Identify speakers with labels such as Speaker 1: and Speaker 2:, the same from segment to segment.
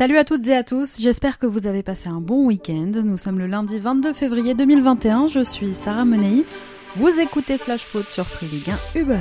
Speaker 1: Salut à toutes et à tous, j'espère que vous avez passé un bon week-end. Nous sommes le lundi 22 février 2021, je suis Sarah Menei. Vous écoutez Flash Foot sur Free Ligue 1 Uber.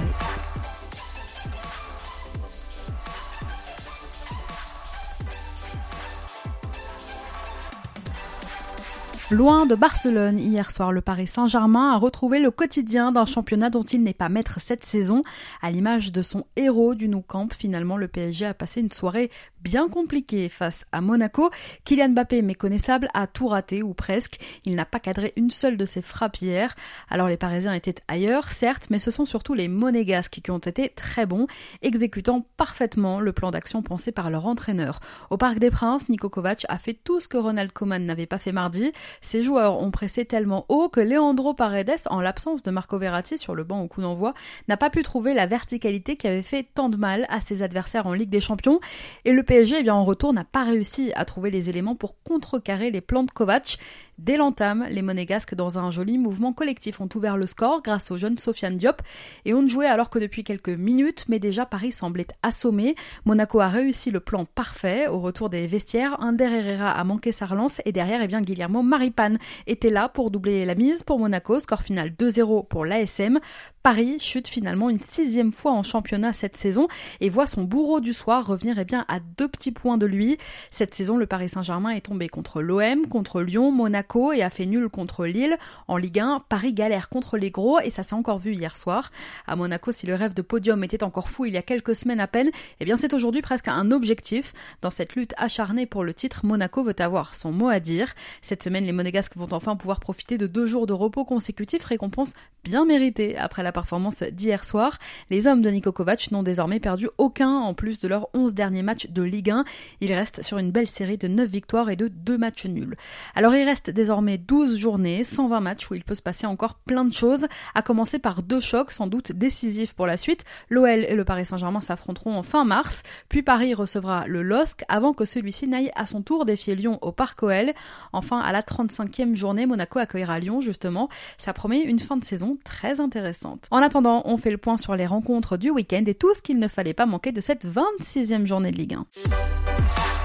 Speaker 1: Loin de Barcelone, hier soir, le Paris Saint-Germain a retrouvé le quotidien d'un championnat dont il n'est pas maître cette saison. À l'image de son héros du Nou Camp, finalement, le PSG a passé une soirée bien compliquée face à Monaco. Kylian Mbappé, méconnaissable, a tout raté, ou presque. Il n'a pas cadré une seule de ses frappes hier. Alors les Parisiens étaient ailleurs, certes, mais ce sont surtout les Monégasques qui ont été très bons, exécutant parfaitement le plan d'action pensé par leur entraîneur. Au Parc des Princes, Niko Kovac a fait tout ce que Ronald Koeman n'avait pas fait mardi. Ces joueurs ont pressé tellement haut que Leandro Paredes, en l'absence de Marco Verratti sur le banc au coup d'envoi, n'a pas pu trouver la verticalité qui avait fait tant de mal à ses adversaires en Ligue des Champions. Et le PSG, eh bien, en retour, n'a pas réussi à trouver les éléments pour contrecarrer les plans de Kovac. Dès l'entame, les Monégasques, dans un joli mouvement collectif, ont ouvert le score grâce au jeune Sofiane Diop et on jouait alors que depuis quelques minutes, mais déjà Paris semblait assommé. Monaco a réussi le plan parfait. Au retour des vestiaires, Under Herrera a manqué sa relance et derrière, eh Guillermo Maripane était là pour doubler la mise pour Monaco. Score final 2-0 pour l'ASM. Paris chute finalement une sixième fois en championnat cette saison et voit son bourreau du soir revenir eh bien, à deux petits points de lui. Cette saison, le Paris Saint-Germain est tombé contre l'OM, contre Lyon, Monaco et a fait nul contre Lille. En Ligue 1, Paris galère contre les gros et ça s'est encore vu hier soir. À Monaco, si le rêve de podium était encore fou il y a quelques semaines à peine, eh bien c'est aujourd'hui presque un objectif. Dans cette lutte acharnée pour le titre, Monaco veut avoir son mot à dire. Cette semaine, les Monégasques vont enfin pouvoir profiter de deux jours de repos consécutifs, récompense bien méritée après la performance d'hier soir. Les hommes de Niko Kovac n'ont désormais perdu aucun en plus de leurs 11 derniers matchs de Ligue 1. Ils restent sur une belle série de 9 victoires et de 2 matchs nuls. Alors il reste désormais 12 journées, 120 matchs où il peut se passer encore plein de choses, à commencer par deux chocs sans doute décisifs pour la suite. L'OL et le Paris Saint-Germain s'affronteront en fin mars, puis Paris recevra le LOSC avant que celui-ci n'aille à son tour défier Lyon au Parc OL. Enfin, à la 35e journée, Monaco accueillera Lyon justement. Ça promet une fin de saison très intéressante. En attendant, on fait le point sur les rencontres du week-end et tout ce qu'il ne fallait pas manquer de cette 26e journée de Ligue 1.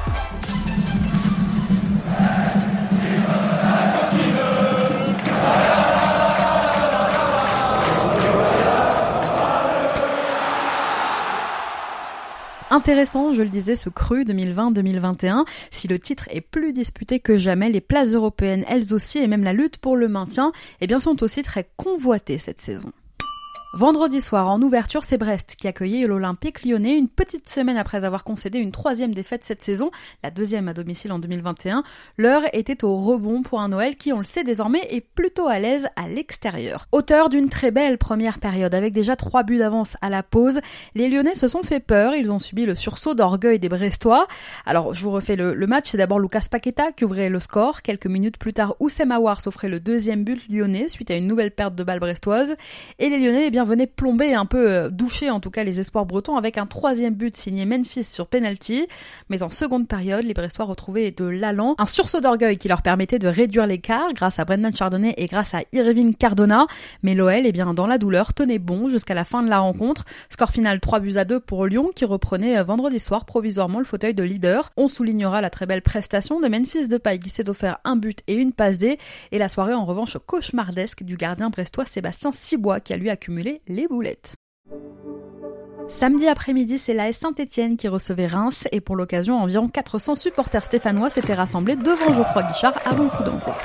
Speaker 1: Intéressant, je le disais, ce cru 2020-2021. Si le titre est plus disputé que jamais, les places européennes, elles aussi, et même la lutte pour le maintien, eh sont aussi très convoitées cette saison. Vendredi soir, en ouverture, c'est Brest qui accueillait l'Olympique lyonnais une petite semaine après avoir concédé une troisième défaite cette saison, la deuxième à domicile en 2021. L'heure était au rebond pour un Noël qui, on le sait désormais, est plutôt à l'aise à l'extérieur. Auteur d'une très belle première période avec déjà trois buts d'avance à la pause, les Lyonnais se sont fait peur, ils ont subi le sursaut d'orgueil des Brestois. Alors, je vous refais le, match, c'est d'abord Lucas Paqueta qui ouvrait le score. Quelques minutes plus tard, Oussem Aouar s'offrait le deuxième but lyonnais suite à une nouvelle perte de balle brestoise. Et les Lyonnais, eh bien, venait plomber, un peu euh, doucher en tout cas les espoirs bretons avec un troisième but signé Memphis sur penalty. Mais en seconde période, les Brestois retrouvaient de l'allant, un sursaut d'orgueil qui leur permettait de réduire l'écart grâce à Brendan Chardonnay et grâce à Irving Cardona. Mais l'OL, eh bien, dans la douleur, tenait bon jusqu'à la fin de la rencontre. Score final 3 buts à 2 pour Lyon qui reprenait euh, vendredi soir provisoirement le fauteuil de leader. On soulignera la très belle prestation de Memphis Depay qui s'est offert un but et une passe D et la soirée en revanche cauchemardesque du gardien brestois Sébastien Cibois qui a lui accumulé les Samedi après-midi, c'est l'AS Saint-Etienne qui recevait Reims et pour l'occasion, environ 400 supporters stéphanois s'étaient rassemblés devant Geoffroy Guichard avant le coup d'envoi.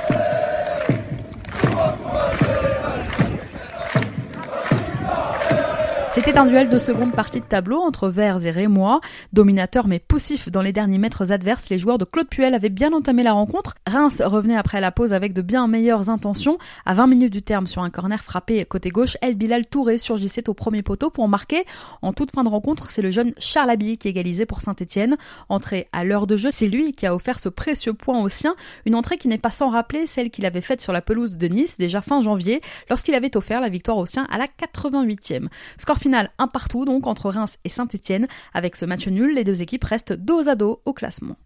Speaker 1: C'était un duel de seconde partie de tableau entre Vers et Rémois. Dominateur mais poussif dans les derniers mètres adverses, les joueurs de Claude Puel avaient bien entamé la rencontre. Reims revenait après la pause avec de bien meilleures intentions. À 20 minutes du terme sur un corner frappé côté gauche, El Bilal Touré surgissait au premier poteau pour marquer. En toute fin de rencontre, c'est le jeune Charles Abilly qui égalisait pour Saint-Etienne. Entré à l'heure de jeu, c'est lui qui a offert ce précieux point au sien. Une entrée qui n'est pas sans rappeler celle qu'il avait faite sur la pelouse de Nice déjà fin janvier lorsqu'il avait offert la victoire au sien à la 88e. Score final un partout donc entre Reims et Saint-Etienne. Avec ce match nul, les deux équipes restent dos à dos au classement.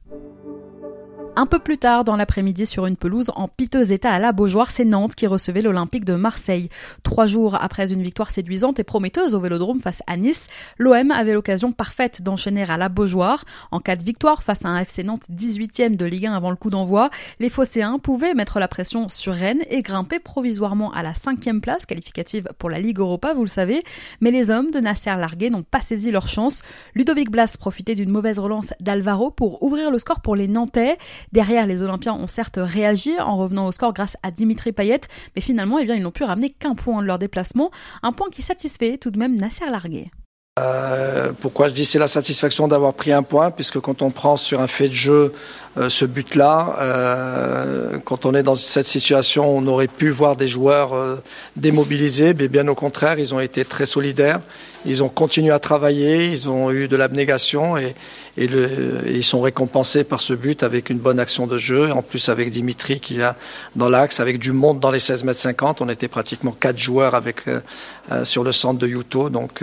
Speaker 1: Un peu plus tard dans l'après-midi sur une pelouse en piteux état à la Beaujoire, c'est Nantes qui recevait l'Olympique de Marseille. Trois jours après une victoire séduisante et prometteuse au Vélodrome face à Nice, l'OM avait l'occasion parfaite d'enchaîner à la Beaujoire. En cas de victoire face à un FC Nantes 18e de Ligue 1 avant le coup d'envoi, les Phocéens pouvaient mettre la pression sur Rennes et grimper provisoirement à la cinquième place qualificative pour la Ligue Europa, vous le savez. Mais les hommes de Nasser Largué n'ont pas saisi leur chance. Ludovic Blas profitait d'une mauvaise relance d'Alvaro pour ouvrir le score pour les Nantais. Derrière, les Olympiens ont certes réagi en revenant au score grâce à Dimitri Payet, mais finalement, eh bien, ils n'ont pu ramener qu'un point de leur déplacement, un point qui satisfait tout de même Nasser Largué.
Speaker 2: Euh, pourquoi je dis c'est la satisfaction d'avoir pris un point, puisque quand on prend sur un fait de jeu euh, ce but-là, euh, quand on est dans cette situation, on aurait pu voir des joueurs démobilisés, mais bien au contraire, ils ont été très solidaires, ils ont continué à travailler, ils ont eu de l'abnégation et, et, le, ils sont récompensés par ce but avec une bonne action de jeu, en plus avec Dimitri qui a dans l'axe, avec du monde dans les 16 mètres 50, on était pratiquement quatre joueurs avec sur le centre de Yuto, donc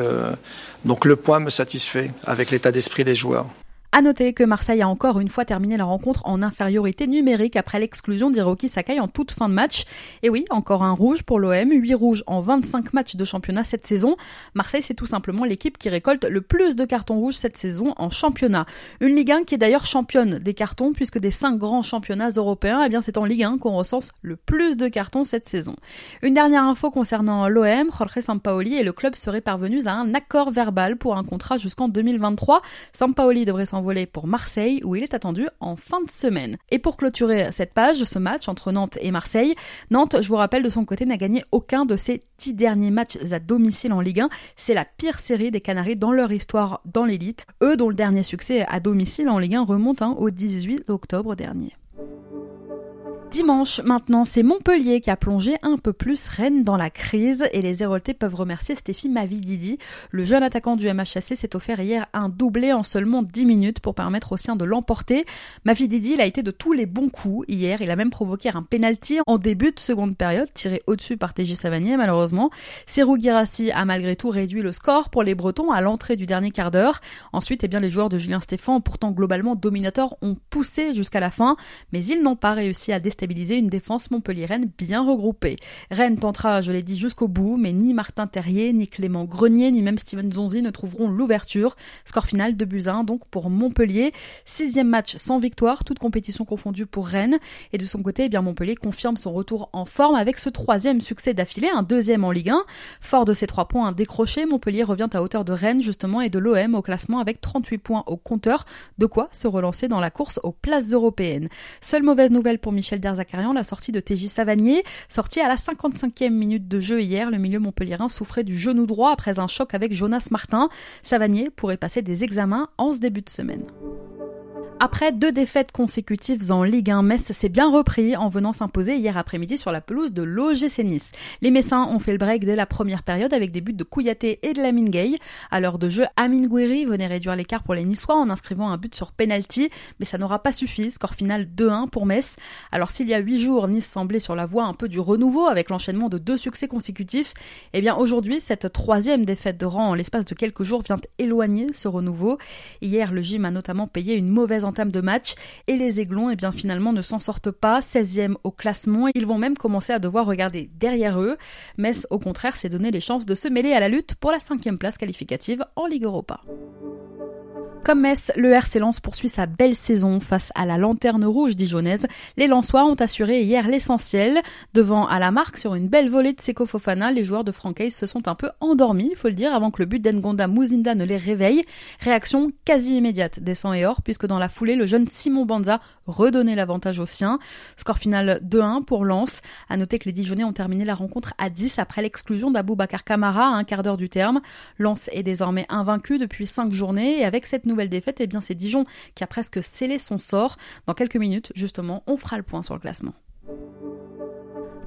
Speaker 2: donc le point me satisfait avec l'état d'esprit des joueurs.
Speaker 1: À noter que Marseille a encore une fois terminé la rencontre en infériorité numérique après l'exclusion d'Hiroki Sakai en toute fin de match. Et oui, encore un rouge pour l'OM, 8 rouges en 25 matchs de championnat cette saison. Marseille, c'est tout simplement l'équipe qui récolte le plus de cartons rouges cette saison en championnat. Une Ligue 1 qui est d'ailleurs championne des cartons puisque des 5 grands championnats européens, eh bien c'est en Ligue 1 qu'on recense le plus de cartons cette saison. Une dernière info concernant l'OM, Jorge Sampaoli et le club seraient parvenus à un accord verbal pour un contrat jusqu'en 2023. Sampaoli devrait s'en volé pour Marseille où il est attendu en fin de semaine. Et pour clôturer cette page, ce match entre Nantes et Marseille, Nantes, je vous rappelle, de son côté n'a gagné aucun de ses dix derniers matchs à domicile en Ligue 1. C'est la pire série des Canaries dans leur histoire dans l'élite. Eux dont le dernier succès à domicile en Ligue 1 remonte hein, au 18 octobre dernier. Dimanche, maintenant, c'est Montpellier qui a plongé un peu plus Rennes dans la crise et les Héroltais peuvent remercier Stéphie Mavididi. Le jeune attaquant du MHSC s'est offert hier un doublé en seulement 10 minutes pour permettre aux siens de l'emporter. Mavididi, il a été de tous les bons coups hier. Il a même provoqué un penalty en début de seconde période, tiré au-dessus par TJ Savanier, malheureusement. Serou Girassi a malgré tout réduit le score pour les Bretons à l'entrée du dernier quart d'heure. Ensuite, eh bien, les joueurs de Julien Stéphan, pourtant globalement dominateurs, ont poussé jusqu'à la fin, mais ils n'ont pas réussi à déstabiliser stabiliser une défense montpelliéraine bien regroupée. Rennes tentera, je l'ai dit, jusqu'au bout, mais ni Martin Terrier, ni Clément Grenier, ni même Steven Zonzi ne trouveront l'ouverture. Score final de Buzyn, donc pour Montpellier. Sixième match sans victoire, toute compétition confondue pour Rennes. Et de son côté, eh bien Montpellier confirme son retour en forme avec ce troisième succès d'affilée, un deuxième en Ligue 1. Fort de ces trois points décrochés, Montpellier revient à hauteur de Rennes justement et de l'OM au classement avec 38 points au compteur. De quoi se relancer dans la course aux places européennes. Seule mauvaise nouvelle pour Michel Zakarian, la sortie de TJ Savanier. Sorti à la 55e minute de jeu hier, le milieu montpelliérain souffrait du genou droit après un choc avec Jonas Martin. Savanier pourrait passer des examens en ce début de semaine. Après deux défaites consécutives en Ligue 1, Metz s'est bien repris en venant s'imposer hier après-midi sur la pelouse de l'OGC Nice. Les Messins ont fait le break dès la première période avec des buts de Kouyaté et de Lamine Gay. À l'heure de jeu, Amin Gouiri venait réduire l'écart pour les Niçois en inscrivant un but sur penalty, mais ça n'aura pas suffi. Score final 2-1 pour Metz. Alors s'il y a huit jours, Nice semblait sur la voie un peu du renouveau avec l'enchaînement de deux succès consécutifs, eh bien aujourd'hui, cette troisième défaite de rang en l'espace de quelques jours vient éloigner ce renouveau. Hier, le gym a notamment payé une mauvaise de match et les Aiglons eh bien finalement ne s'en sortent pas, 16e au classement, ils vont même commencer à devoir regarder derrière eux. Metz au contraire s'est donné les chances de se mêler à la lutte pour la cinquième place qualificative en Ligue Europa. Comme Metz, le RC Lens poursuit sa belle saison face à la lanterne rouge dijonnaise. Les Lensois ont assuré hier l'essentiel. Devant à la marque sur une belle volée de Seko Fofana, les joueurs de Francaise se sont un peu endormis, il faut le dire, avant que le but d'Engonda Muzinda ne les réveille. Réaction quasi immédiate des 100 et or, puisque dans la foulée, le jeune Simon Banza redonnait l'avantage aux siens. Score final 2-1 pour Lens. À noter que les Dijonnais ont terminé la rencontre à 10 après l'exclusion d'Abou Bakar Kamara à un quart d'heure du terme. Lens est désormais invaincu depuis 5 journées et avec cette nouvelle défaite, eh bien c'est Dijon qui a presque scellé son sort. Dans quelques minutes, justement, on fera le point sur le classement.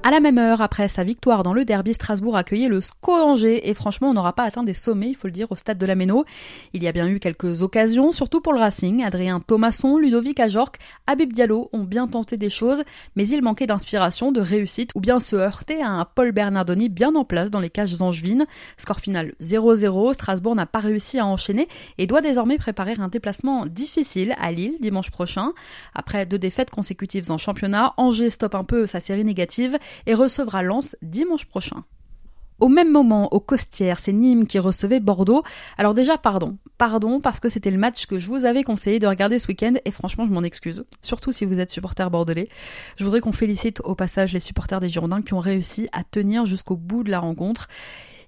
Speaker 1: À la même heure, après sa victoire dans le derby, Strasbourg accueillait le SCO Angers et franchement, on n'aura pas atteint des sommets, il faut le dire, au stade de la Méno. Il y a bien eu quelques occasions, surtout pour le Racing. Adrien Thomasson, Ludovic Ajorc, Habib Diallo ont bien tenté des choses, mais il manquait d'inspiration, de réussite ou bien se heurter à un Paul Bernardoni bien en place dans les cages angevines. Score final 0-0, Strasbourg n'a pas réussi à enchaîner et doit désormais préparer un déplacement difficile à Lille dimanche prochain. Après deux défaites consécutives en championnat, Angers stoppe un peu sa série négative et recevra Lens dimanche prochain. Au même moment, au Costières, c'est Nîmes qui recevait Bordeaux. Alors déjà, pardon. Pardon parce que c'était le match que je vous avais conseillé de regarder ce week-end et franchement, je m'en excuse. Surtout si vous êtes supporter bordelais. Je voudrais qu'on félicite au passage les supporters des Girondins qui ont réussi à tenir jusqu'au bout de la rencontre.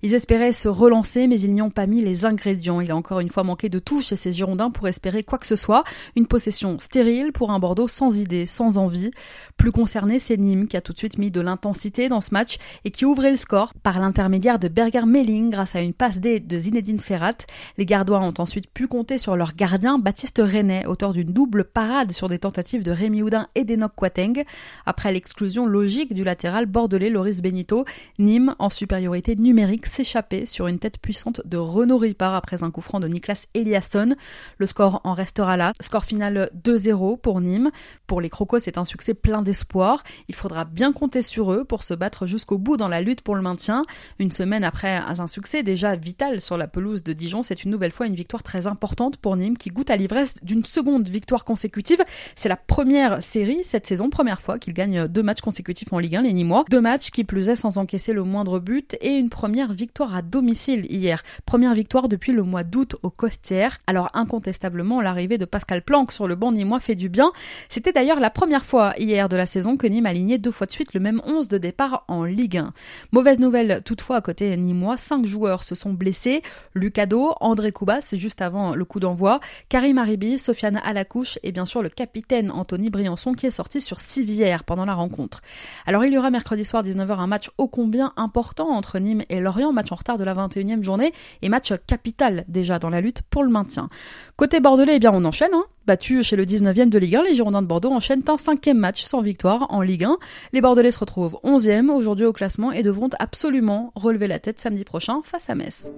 Speaker 1: Ils espéraient se relancer, mais ils n'y ont pas mis les ingrédients. Il a encore une fois manqué de tout chez ces Girondins pour espérer quoi que ce soit. Une possession stérile pour un Bordeaux sans idée, sans envie. Plus concerné, c'est Nîmes qui a tout de suite mis de l'intensité dans ce match et qui ouvrait le score par l'intermédiaire de Berger Melling grâce à une passe D de Zinedine Ferrat. Les Gardois ont ensuite pu compter sur leur gardien Baptiste Renet, auteur d'une double parade sur des tentatives de Rémi Houdin et d'Enoch Quateng. Après l'exclusion logique du latéral bordelais Loris Benito, Nîmes, en supériorité numérique, s'échapper sur une tête puissante de Renaud Ripard après un coup franc de Niklas Eliasson. Le score en restera là. Score final 2-0 pour Nîmes. Pour les Crocos, c'est un succès plein d'espoir. Il faudra bien compter sur eux pour se battre jusqu'au bout dans la lutte pour le maintien. Une semaine après un succès déjà vital sur la pelouse de Dijon, c'est une nouvelle fois une victoire très importante pour Nîmes qui goûte à l'ivresse d'une seconde victoire consécutive. C'est la première série cette saison, première fois qu'ils gagnent deux matchs consécutifs en Ligue 1, les Nîmois. Deux matchs qui plus sans encaisser le moindre but et une première victoire à domicile hier. Première victoire depuis le mois d'août au Costières. Alors incontestablement, l'arrivée de Pascal Planck sur le banc nîmois fait du bien. C'était d'ailleurs la première fois hier de la saison que Nîmes alignait deux fois de suite le même 11 de départ en Ligue 1. Mauvaise nouvelle toutefois à côté nîmois, cinq joueurs se sont blessés. Lucado, André Koubas juste avant le coup d'envoi, Karim Aribi, Sofiane Alacouche et bien sûr le capitaine Anthony Briançon qui est sorti sur civière pendant la rencontre. Alors il y aura mercredi soir 19h un match ô combien important entre Nîmes et Lorient, match en retard de la 21e journée et match capital déjà dans la lutte pour le maintien. Côté bordelais, eh bien on enchaîne, hein. Battu chez le 19e de Ligue 1, les Girondins de Bordeaux enchaînent un cinquième match sans victoire en Ligue 1. Les Bordelais se retrouvent 11e aujourd'hui au classement et devront absolument relever la tête samedi prochain face à Metz.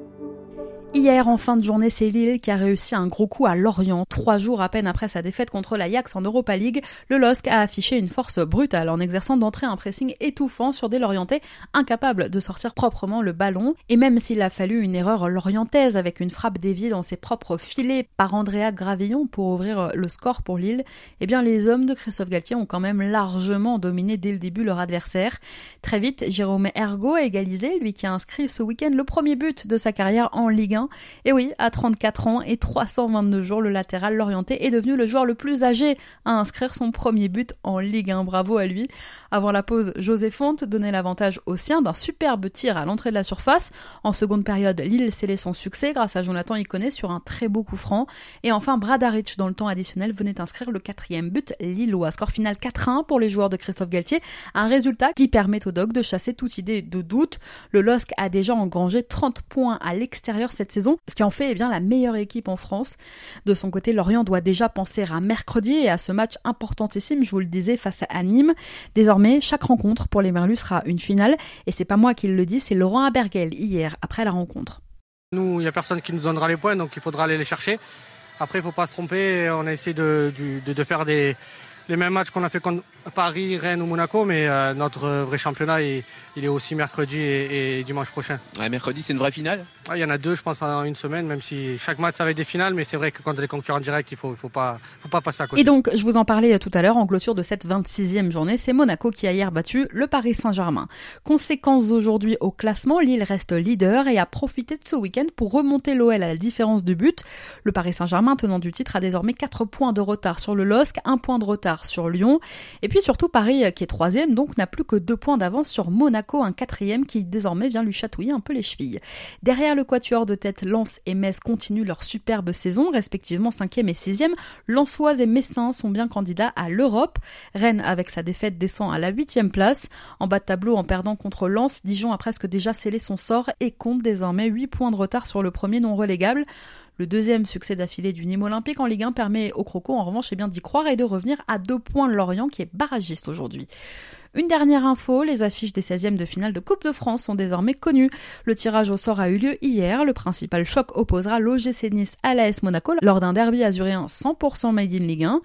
Speaker 1: Hier, en fin de journée, c'est Lille qui a réussi un gros coup à Lorient. Trois jours à peine après sa défaite contre l'Ajax en Europa League, le LOSC a affiché une force brutale en exerçant d'entrer un pressing étouffant sur des Lorientais incapables de sortir proprement le ballon. Et même s'il a fallu une erreur lorientaise avec une frappe déviée dans ses propres filets par Andrea Gravillon pour ouvrir le score pour Lille, eh bien les hommes de Christophe Galtier ont quand même largement dominé dès le début leur adversaire. Très vite, Jérôme Ergo a égalisé, lui qui a inscrit ce week-end le premier but de sa carrière en Ligue 1 et oui, à 34 ans et 322 jours, le latéral Lorienté est devenu le joueur le plus âgé à inscrire son premier but en Ligue 1. Bravo à lui. Avant la pause, José Fonte donnait l'avantage au sien d'un superbe tir à l'entrée de la surface. En seconde période, Lille scellait son succès grâce à Jonathan Iconé sur un très beau coup franc. Et enfin, Bradaric, dans le temps additionnel, venait inscrire le quatrième but lillois. Score final 4-1 pour les joueurs de Christophe Galtier. Un résultat qui permet au Dog de chasser toute idée de doute. Le LOSC a déjà engrangé 30 points à l'extérieur cette saison, ce qui en fait eh bien, la meilleure équipe en France. De son côté, Lorient doit déjà penser à mercredi et à ce match importantissime, je vous le disais, face à Nîmes. Désormais, chaque rencontre pour les Merlus sera une finale, et c'est pas moi qui le dis, c'est Laurent Abergel hier, après la rencontre.
Speaker 3: Nous, il n'y a personne qui nous donnera les points, donc il faudra aller les chercher. Après, il ne faut pas se tromper, on a essayé de, faire les mêmes matchs qu'on a fait contre Paris, Rennes ou Monaco, mais euh, notre vrai championnat, il, est aussi mercredi et, dimanche prochain.
Speaker 4: mercredi, c'est une vraie finale?
Speaker 3: Il y en a deux, je pense, en une semaine, même si chaque match, ça va être des finales, mais c'est vrai que quand les concurrents directs, il faut, faut, pas, faut pas passer à côté.
Speaker 1: Et donc, je vous en parlais tout à l'heure, en clôture de cette 26e journée, c'est Monaco qui a hier battu le Paris Saint-Germain. Conséquence aujourd'hui au classement, Lille reste leader et a profité de ce week-end pour remonter l'OL à la différence de but. Le Paris Saint-Germain, tenant du titre, a désormais 4 points de retard sur le LOSC, 1 point de retard sur Lyon. Et puis surtout, Paris, qui est troisième, donc n'a plus que deux points d'avance sur Monaco, un quatrième qui désormais vient lui chatouiller un peu les chevilles. Derrière le quatuor de tête, Lens et Metz continuent leur superbe saison, respectivement cinquième et sixième. Lensois et Messins sont bien candidats à l'Europe. Rennes, avec sa défaite, descend à la huitième place. En bas de tableau, en perdant contre Lens, Dijon a presque déjà scellé son sort et compte désormais 8 points de retard sur le premier non relégable. Le deuxième succès d'affilée du Nîmes Olympique en Ligue 1 permet au Croco en revanche eh bien d'y croire et de revenir à deux points de Lorient qui est barragiste aujourd'hui. Une dernière info, les affiches des 16e de finale de Coupe de France sont désormais connues. Le tirage au sort a eu lieu hier. Le principal choc opposera l'OGC Nice à l'AS Monaco lors d'un derby azuréen 100% made in Ligue 1.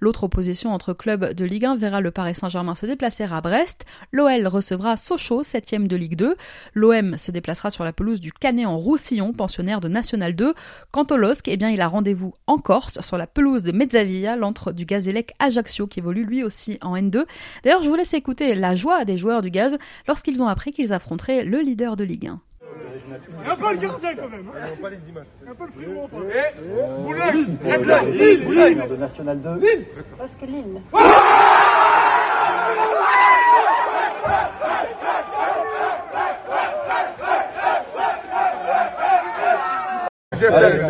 Speaker 1: L'autre opposition entre clubs de Ligue 1 verra le Paris Saint-Germain se déplacer à Brest. L'OL recevra Sochaux, 7e de Ligue 2. L'OM se déplacera sur la pelouse du Canet en Roussillon, pensionnaire de National 2. Quant au LOSC, eh bien, il a rendez-vous en Corse, sur la pelouse de Mezzavilla, l'entre du Gazélec Ajaccio, qui évolue lui aussi en N2. D'ailleurs, je vous laisse écouter la joie des joueurs du Gaz lorsqu'ils ont appris qu'ils affronteraient le leader de Ligue 1.
Speaker 4: un peu le gardien quand même. Hein. pas les images. Un peu le frérot.
Speaker 5: de National 2. Parce que Lille.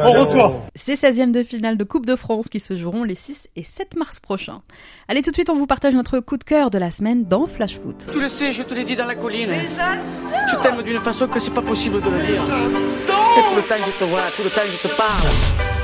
Speaker 1: On reçoit. Ces 16e de finale de Coupe de France qui se joueront les 6 et 7 mars prochains. Allez, tout de suite, on vous partage notre coup de cœur de la semaine dans Flash Foot.
Speaker 6: Tu le sais, je te l'ai dit dans la colline. Tu t'aimes d'une façon que c'est pas possible de le dire. Et tout le temps, je te vois, tout le temps, je te parle.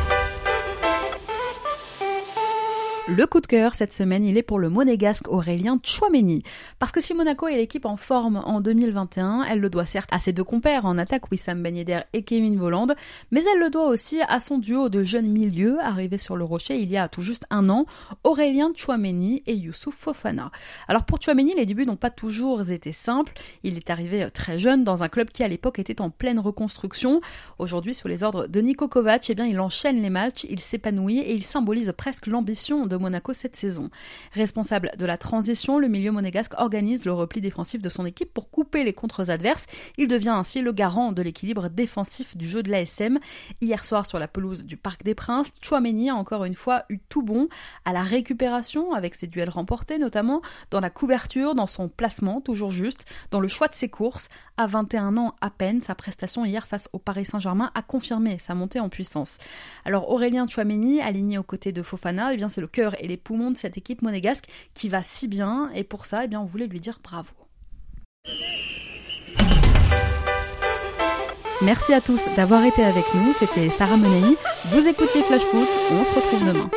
Speaker 1: Le coup de cœur cette semaine, il est pour le monégasque Aurélien Chouameni. Parce que si Monaco est l'équipe en forme en 2021, elle le doit certes à ses deux compères en attaque Wissam Ben Yedder et Kevin Voland, mais elle le doit aussi à son duo de jeunes milieux arrivés sur le rocher il y a tout juste un an, Aurélien Chouameni et Youssouf Fofana. Alors pour Chouameni, les débuts n'ont pas toujours été simples. Il est arrivé très jeune dans un club qui à l'époque était en pleine reconstruction. Aujourd'hui, sous les ordres de Niko Kovac, eh bien, il enchaîne les matchs, il s'épanouit et il symbolise presque l'ambition de Monaco cette saison. Responsable de la transition, le milieu monégasque organise le repli défensif de son équipe pour couper les contres adverses. Il devient ainsi le garant de l'équilibre défensif du jeu de l'ASM. Hier soir sur la pelouse du Parc des Princes, Chouameni a encore une fois eu tout bon à la récupération avec ses duels remportés notamment, dans la couverture, dans son placement toujours juste, dans le choix de ses courses. À 21 ans à peine, sa prestation hier face au Paris Saint-Germain a confirmé sa montée en puissance. Alors Aurélien Chouameni, aligné aux côtés de Fofana, eh bien c'est le et les poumons de cette équipe monégasque qui va si bien. Et pour ça, eh bien, on voulait lui dire bravo. Merci à tous d'avoir été avec nous. C'était Sarah Menei. Vous écoutiez Flash Foot. On se retrouve demain.